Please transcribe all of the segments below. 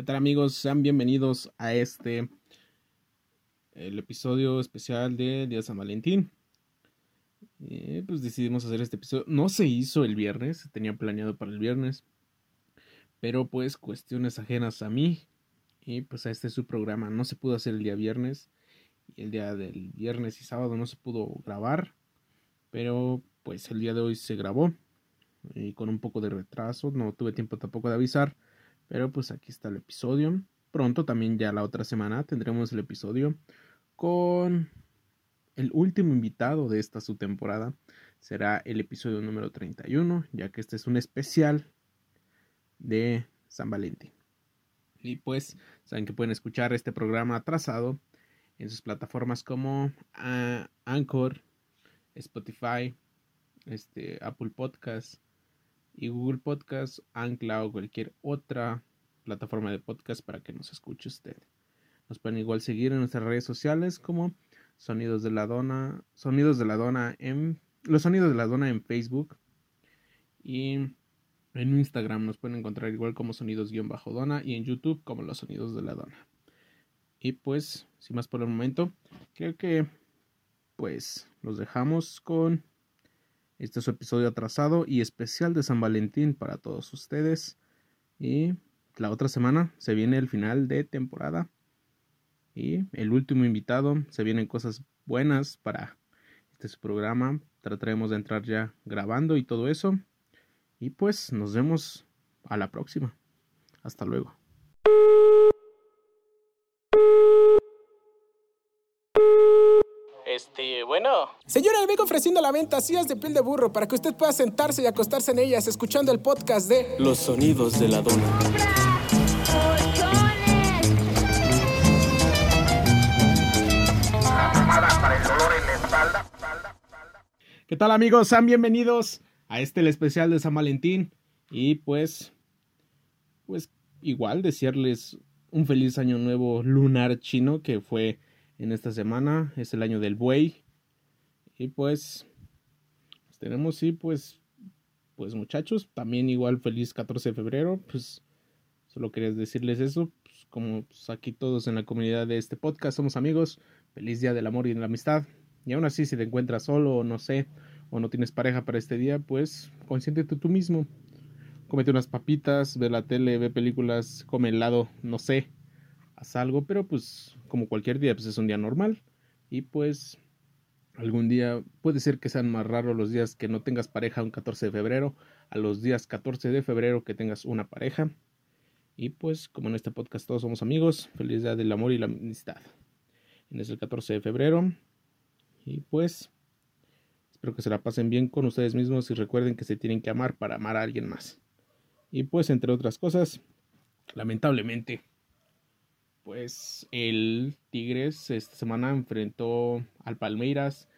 ¿Qué tal amigos? Sean bienvenidos a este, el episodio especial de Día San Valentín. Eh, pues decidimos hacer este episodio. No se hizo el viernes, tenía planeado para el viernes. Pero pues cuestiones ajenas a mí. Y pues a este su programa no se pudo hacer el día viernes. Y el día del viernes y sábado no se pudo grabar. Pero pues el día de hoy se grabó. Y con un poco de retraso. No tuve tiempo tampoco de avisar. Pero pues aquí está el episodio. Pronto también ya la otra semana tendremos el episodio con el último invitado de esta su temporada. Será el episodio número 31, ya que este es un especial de San Valentín. Y pues saben que pueden escuchar este programa atrasado en sus plataformas como ah, Anchor, Spotify, este, Apple Podcast, y Google Podcast, Ancla o cualquier otra plataforma de podcast para que nos escuche usted. Nos pueden igual seguir en nuestras redes sociales como Sonidos de la Dona, Sonidos de la Dona en los Sonidos de la Dona en Facebook y en Instagram nos pueden encontrar igual como Sonidos-Dona y en YouTube como los Sonidos de la Dona. Y pues, sin más por el momento, creo que pues los dejamos con este es su episodio atrasado y especial de San Valentín para todos ustedes. Y la otra semana se viene el final de temporada. Y el último invitado. Se vienen cosas buenas para este programa. Trataremos de entrar ya grabando y todo eso. Y pues nos vemos a la próxima. Hasta luego. Este, bueno. Señora, le vengo ofreciendo la venta sillas de piel de burro para que usted pueda sentarse y acostarse en ellas escuchando el podcast de Los sonidos de la dona. ¿Qué tal amigos? Sean bienvenidos a este el especial de San Valentín. Y pues, pues igual desearles un feliz año nuevo lunar chino que fue en esta semana. Es el año del buey. Y pues, pues, tenemos, sí, pues, pues muchachos, también igual feliz 14 de febrero. Pues solo quería decirles eso. Pues, como pues, aquí todos en la comunidad de este podcast somos amigos. Feliz día del amor y de la amistad. Y aún así, si te encuentras solo o no sé, o no tienes pareja para este día, pues consiéntete tú mismo. Comete unas papitas, ve la tele, ve películas, come helado, no sé haz algo, pero pues como cualquier día, pues es un día normal. Y pues algún día puede ser que sean más raros los días que no tengas pareja un 14 de febrero, a los días 14 de febrero que tengas una pareja. Y pues como en este podcast todos somos amigos, feliz día del amor y la amistad. En es el 14 de febrero. Y pues espero que se la pasen bien con ustedes mismos y recuerden que se tienen que amar para amar a alguien más. Y pues entre otras cosas, lamentablemente pues el Tigres esta semana enfrentó al Palmeiras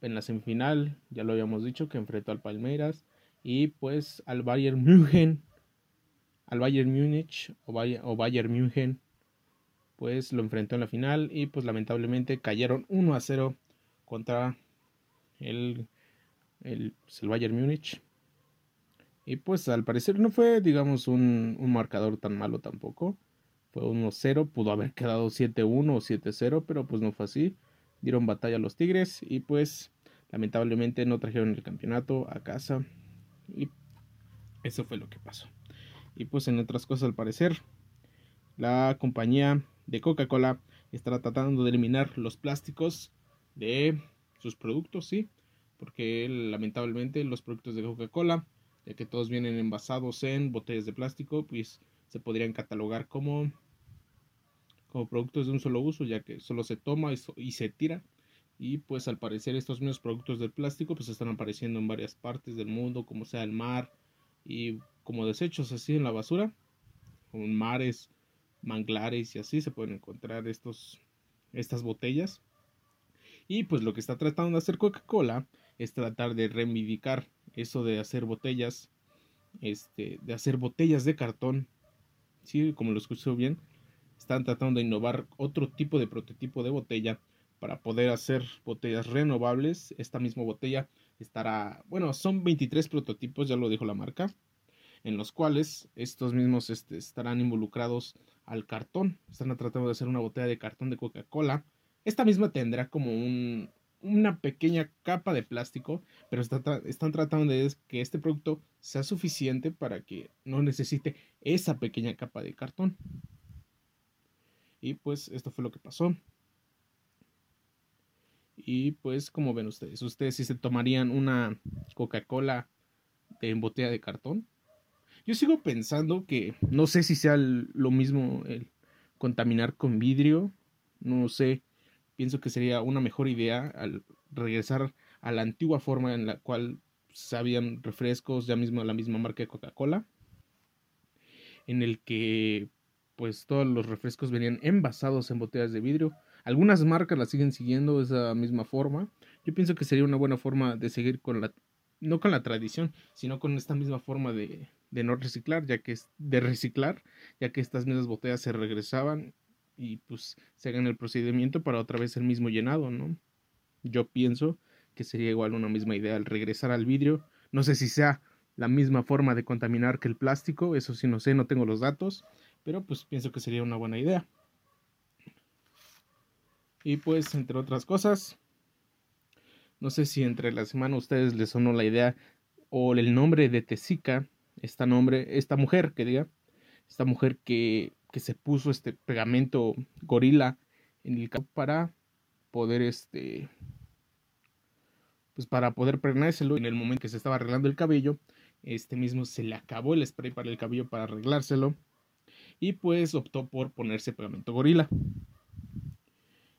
en la semifinal, ya lo habíamos dicho que enfrentó al Palmeiras y pues al Bayern München, al Bayern Múnich o, Bayern München, pues lo enfrentó en la final y pues lamentablemente cayeron 1 a 0 contra el, el, pues, el Bayern Múnich. Y pues al parecer no fue, digamos, un, un marcador tan malo tampoco. Fue 1-0, pudo haber quedado 7-1 o 7-0, pero pues no fue así. Dieron batalla a los Tigres y pues lamentablemente no trajeron el campeonato a casa. Y eso fue lo que pasó. Y pues en otras cosas al parecer, la compañía de Coca-Cola estará tratando de eliminar los plásticos de sus productos, sí. Porque lamentablemente los productos de Coca-Cola, ya que todos vienen envasados en botellas de plástico, pues se podrían catalogar como, productos de un solo uso, ya que solo se toma y, se tira. Y pues al parecer estos mismos productos de plástico pues están apareciendo en varias partes del mundo, como sea el mar y como desechos así en la basura, como en mares, manglares y así se pueden encontrar estos, estas botellas. Y pues lo que está tratando de hacer Coca-Cola es tratar de reivindicar eso de hacer botellas, este, de hacer botellas de cartón sí, como lo escuché bien, están tratando de innovar otro tipo de prototipo de botella para poder hacer botellas renovables. Esta misma botella estará, bueno, son 23 prototipos, ya lo dijo la marca. en los cuales estos mismos este, estarán involucrados al cartón. Están tratando de hacer una botella de cartón de Coca-Cola. Esta misma tendrá como un, una pequeña capa de plástico, pero están tratando de que este producto sea suficiente para que no necesite esa pequeña capa de cartón. Y pues esto fue lo que pasó. Y pues como ven ustedes, ustedes si se tomarían una Coca-Cola en botella de cartón. Yo sigo pensando que no sé si sea lo mismo el contaminar con vidrio, no sé, pienso que sería una mejor idea al regresar a la antigua forma en la cual sabían refrescos, ya mismo la misma marca de Coca-Cola, en el que pues todos los refrescos venían envasados en botellas de vidrio. Algunas marcas la siguen siguiendo esa misma forma. Yo pienso que sería una buena forma de seguir con la no con la tradición, sino con esta misma forma de, de no reciclar, ya que es de reciclar, ya que estas mismas botellas se regresaban y pues se hagan el procedimiento para otra vez el mismo llenado, ¿no? Yo pienso que sería igual una misma idea al regresar al vidrio. No sé si sea la misma forma de contaminar que el plástico, eso sí no sé, no tengo los datos, pero pues pienso que sería una buena idea. Y pues, entre otras cosas, no sé si entre la semana a ustedes les sonó la idea o el nombre de Tesica, esta nombre, esta mujer que diga, esta mujer que, que se puso este pegamento gorila en el para poder este pues para poder pregárselo en el momento que se estaba arreglando el cabello este mismo se le acabó el spray para el cabello para arreglárselo y pues optó por ponerse pegamento gorila.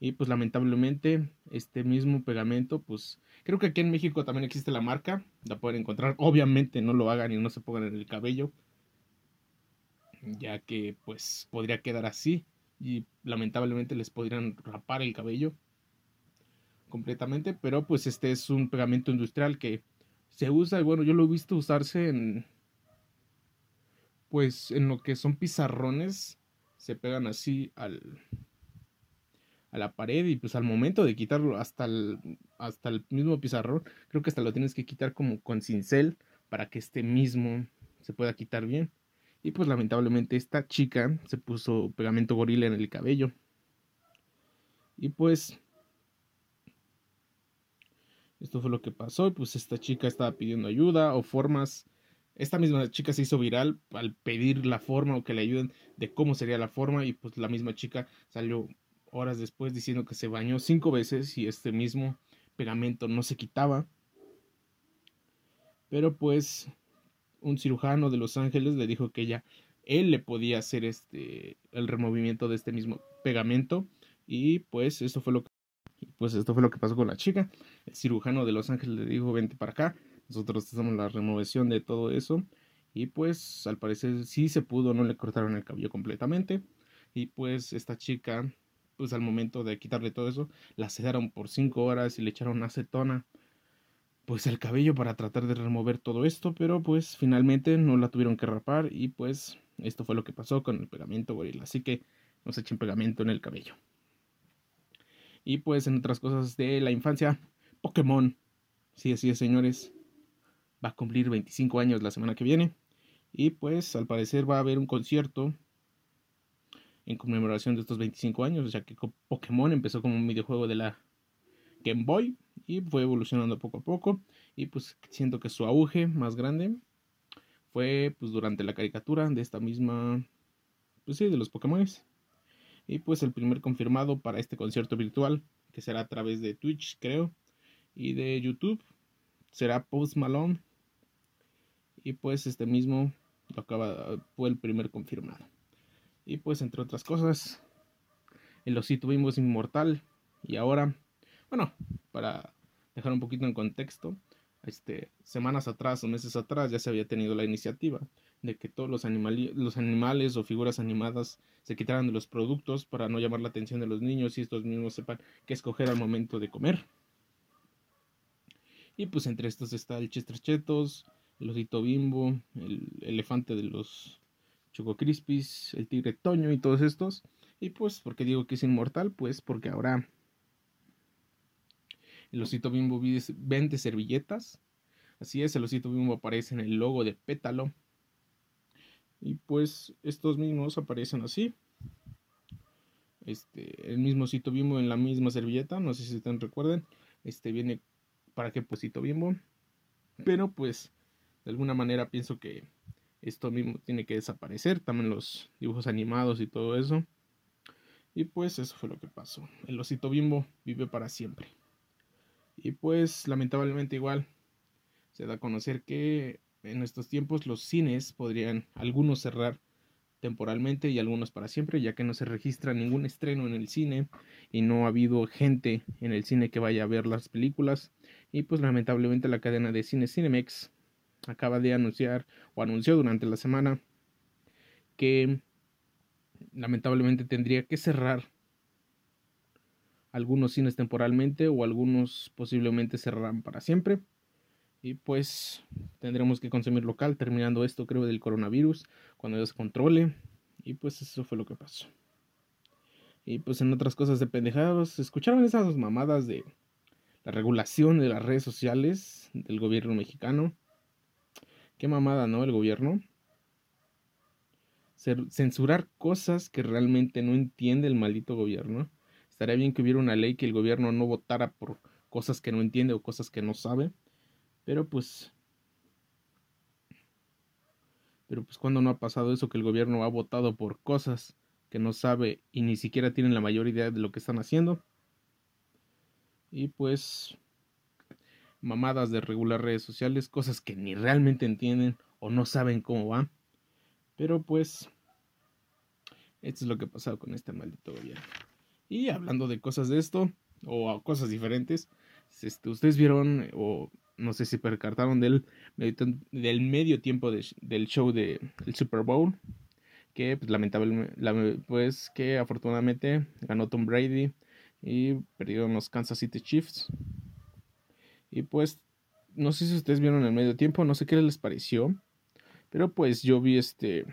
Y pues lamentablemente este mismo pegamento, pues creo que aquí en México también existe la marca, la pueden encontrar. Obviamente no lo hagan y no se pongan en el cabello, ya que pues podría quedar así y lamentablemente les podrían rapar el cabello completamente, pero pues este es un pegamento industrial que se usa y bueno, yo lo he visto usarse en pues en lo que son pizarrones se pegan así al a la pared y pues al momento de quitarlo hasta el, hasta el mismo pizarrón, creo que hasta lo tienes que quitar como con cincel para que este mismo se pueda quitar bien. Y pues lamentablemente esta chica se puso pegamento gorila en el cabello. Y pues esto fue lo que pasó. Y pues esta chica estaba pidiendo ayuda o formas esta misma chica se hizo viral al pedir la forma o que le ayuden de cómo sería la forma y pues la misma chica salió horas después diciendo que se bañó cinco veces y este mismo pegamento no se quitaba. Pero pues un cirujano de Los Ángeles le dijo que ella él le podía hacer este el removimiento de este mismo pegamento y pues esto fue lo que pues esto fue lo que pasó con la chica. El cirujano de Los Ángeles le dijo, "Vente para acá." Nosotros hacemos la remoción de todo eso. Y pues al parecer sí se pudo, no le cortaron el cabello completamente. Y pues esta chica, pues al momento de quitarle todo eso, la sedaron por 5 horas y le echaron acetona. Pues el cabello para tratar de remover todo esto, pero pues finalmente no la tuvieron que rapar y pues esto fue lo que pasó con el pegamento gorila. Así que nos echen pegamento en el cabello. Y pues en otras cosas de la infancia, Pokémon. Sí, así es, señores va a cumplir 25 años la semana que viene. Y pues al parecer va a haber un concierto en conmemoración de estos 25 años, ya que Pokémon empezó como un videojuego de la Game Boy y fue evolucionando poco a poco. Y pues siento que su auge más grande fue pues durante la caricatura de esta misma, pues sí, de los Pokémon. Y pues el primer confirmado para este concierto virtual, que será a través de Twitch, creo, y de YouTube, será Post Malone y pues este mismo lo acaba, fue el primer confirmado. Y pues entre otras cosas, el osito bimbo es inmortal. Y ahora, bueno, para dejar un poquito en contexto, este, semanas atrás o meses atrás ya se había tenido la iniciativa de que todos los, los animales o figuras animadas se quitaran de los productos para no llamar la atención de los niños y estos mismos sepan qué escoger al momento de comer. Y pues entre estos está el Chester Chetos, el osito bimbo, el elefante de los Choco Crispies, el tigre Toño y todos estos. Y pues, ¿por qué digo que es inmortal? Pues porque ahora el osito bimbo vende servilletas. Así es, el osito bimbo aparece en el logo de Pétalo. Y pues estos mismos aparecen así. Este, el mismo sitio bimbo en la misma servilleta, no sé si ustedes recuerden. Este viene para qué pues sitio bimbo. Pero pues de alguna manera pienso que esto mismo tiene que desaparecer. También los dibujos animados y todo eso. Y pues eso fue lo que pasó. El osito bimbo vive para siempre. Y pues lamentablemente igual se da a conocer que en estos tiempos los cines podrían algunos cerrar temporalmente y algunos para siempre, ya que no se registra ningún estreno en el cine y no ha habido gente en el cine que vaya a ver las películas. Y pues lamentablemente la cadena de cine Cinemex acaba de anunciar o anunció durante la semana que lamentablemente tendría que cerrar algunos cines temporalmente o algunos posiblemente cerrarán para siempre. Y pues tendremos que consumir local terminando esto creo del coronavirus cuando ya se controle. Y pues eso fue lo que pasó. Y pues en otras cosas de pendejados, ¿escucharon esas mamadas de la regulación de las redes sociales del gobierno mexicano? Qué mamada, ¿no? El gobierno censurar cosas que realmente no entiende el maldito gobierno. Estaría bien que hubiera una ley que el gobierno no votara por cosas que no entiende o cosas que no sabe. Pero pues... Pero pues cuando no ha pasado eso que el gobierno ha votado por cosas que no sabe y ni siquiera tienen la mayor idea de lo que están haciendo. Y pues mamadas de regular redes sociales, cosas que ni realmente entienden o no saben cómo va. Pero pues esto es lo que ha pasado con este maldito gobierno. Y hablando de cosas de esto, o cosas diferentes, este, ustedes vieron, o no sé si percataron del, del medio tiempo del show del Super Bowl, que pues, lamentablemente, pues que afortunadamente ganó Tom Brady y perdieron los Kansas City Chiefs. Y pues, no sé si ustedes vieron el medio tiempo, no sé qué les pareció, pero pues yo vi este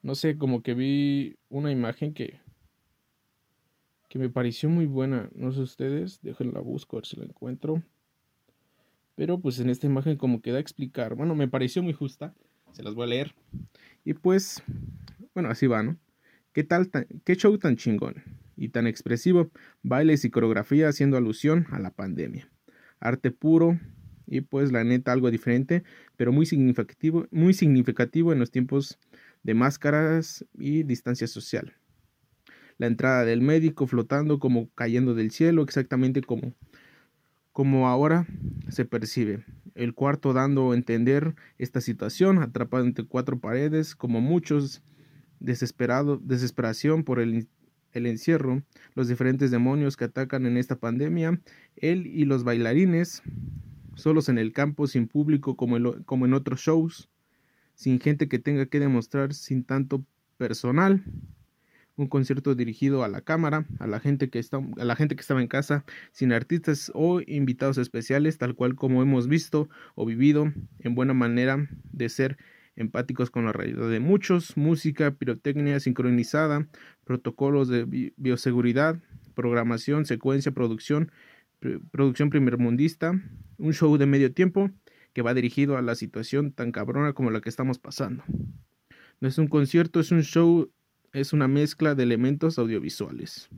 no sé, como que vi una imagen que, que me pareció muy buena. No sé ustedes, déjenla busco a ver si la encuentro. Pero pues en esta imagen como que da a explicar. Bueno, me pareció muy justa. Se las voy a leer. Y pues, bueno, así va, ¿no? ¿Qué tal, qué show tan chingón y tan expresivo? Bailes y coreografía haciendo alusión a la pandemia. Arte puro y pues la neta algo diferente, pero muy significativo, muy significativo en los tiempos de máscaras y distancia social. La entrada del médico flotando como cayendo del cielo, exactamente como, como ahora se percibe. El cuarto dando a entender esta situación, atrapado entre cuatro paredes, como muchos desesperado, desesperación por el, el encierro, los diferentes demonios que atacan en esta pandemia, él y los bailarines, solos en el campo, sin público como, en otros shows, sin gente que tenga que demostrar, sin tanto personal. Un concierto dirigido a la cámara, a la gente que está, a la gente que estaba en casa, sin artistas o invitados especiales, tal cual como hemos visto o vivido, en buena manera de ser empáticos con la realidad de muchos, música, pirotecnia sincronizada, protocolos de bioseguridad, programación, secuencia, producción, producción primermundista, un show de medio tiempo, que va dirigido a la situación tan cabrona como la que estamos pasando. No es un concierto, es un show, es una mezcla de elementos audiovisuales.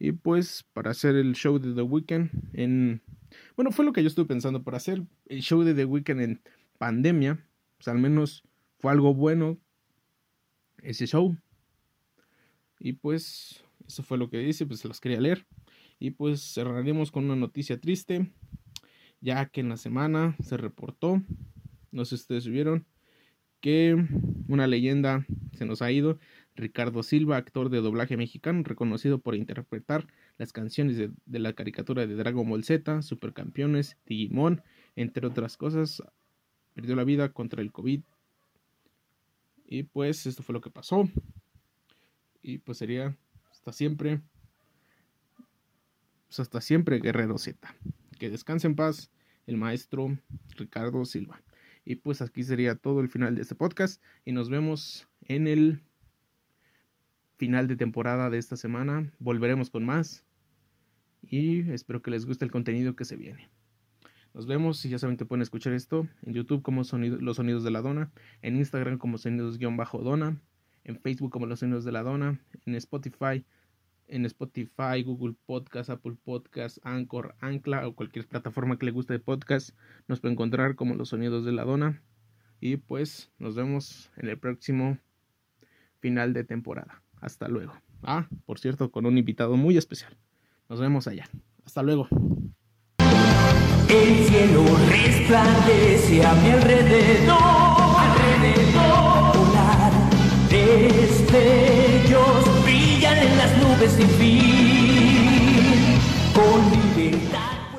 Y pues para hacer el show de The Weeknd en... Bueno, fue lo que yo estuve pensando, para hacer el show de The Weeknd en pandemia, pues al menos fue algo bueno ese show. Y pues eso fue lo que dice, pues se los quería leer. Y pues cerraremos con una noticia triste ya que en la semana se reportó, no sé si ustedes vieron, que una leyenda se nos ha ido, Ricardo Silva, actor de doblaje mexicano, reconocido por interpretar las canciones de, la caricatura de Dragon Ball Z, Supercampeones, Digimon, entre otras cosas, perdió la vida contra el COVID. Y pues esto fue lo que pasó. Y pues sería hasta siempre. Pues hasta siempre, Guerrero Z. Que descanse en paz el maestro Ricardo Silva. Y pues aquí sería todo el final de este podcast y nos vemos en el final de temporada de esta semana. Volveremos con más y espero que les guste el contenido que se viene. Nos vemos y ya saben que pueden escuchar esto en YouTube como Los Sonidos de la Dona, en Instagram como Sonidos-Dona, en Facebook como Los Sonidos de la Dona, en Spotify, en Spotify, Google Podcast, Apple Podcast, Anchor, Ancla o cualquier plataforma que le guste de podcast. Nos puede encontrar como Los Sonidos de la Dona. Y pues nos vemos en el próximo final de temporada. Hasta luego. Ah, por cierto, con un invitado muy especial. Nos vemos allá. Hasta luego. El cielo resplandece a mi alrededor. Nubes sin fin.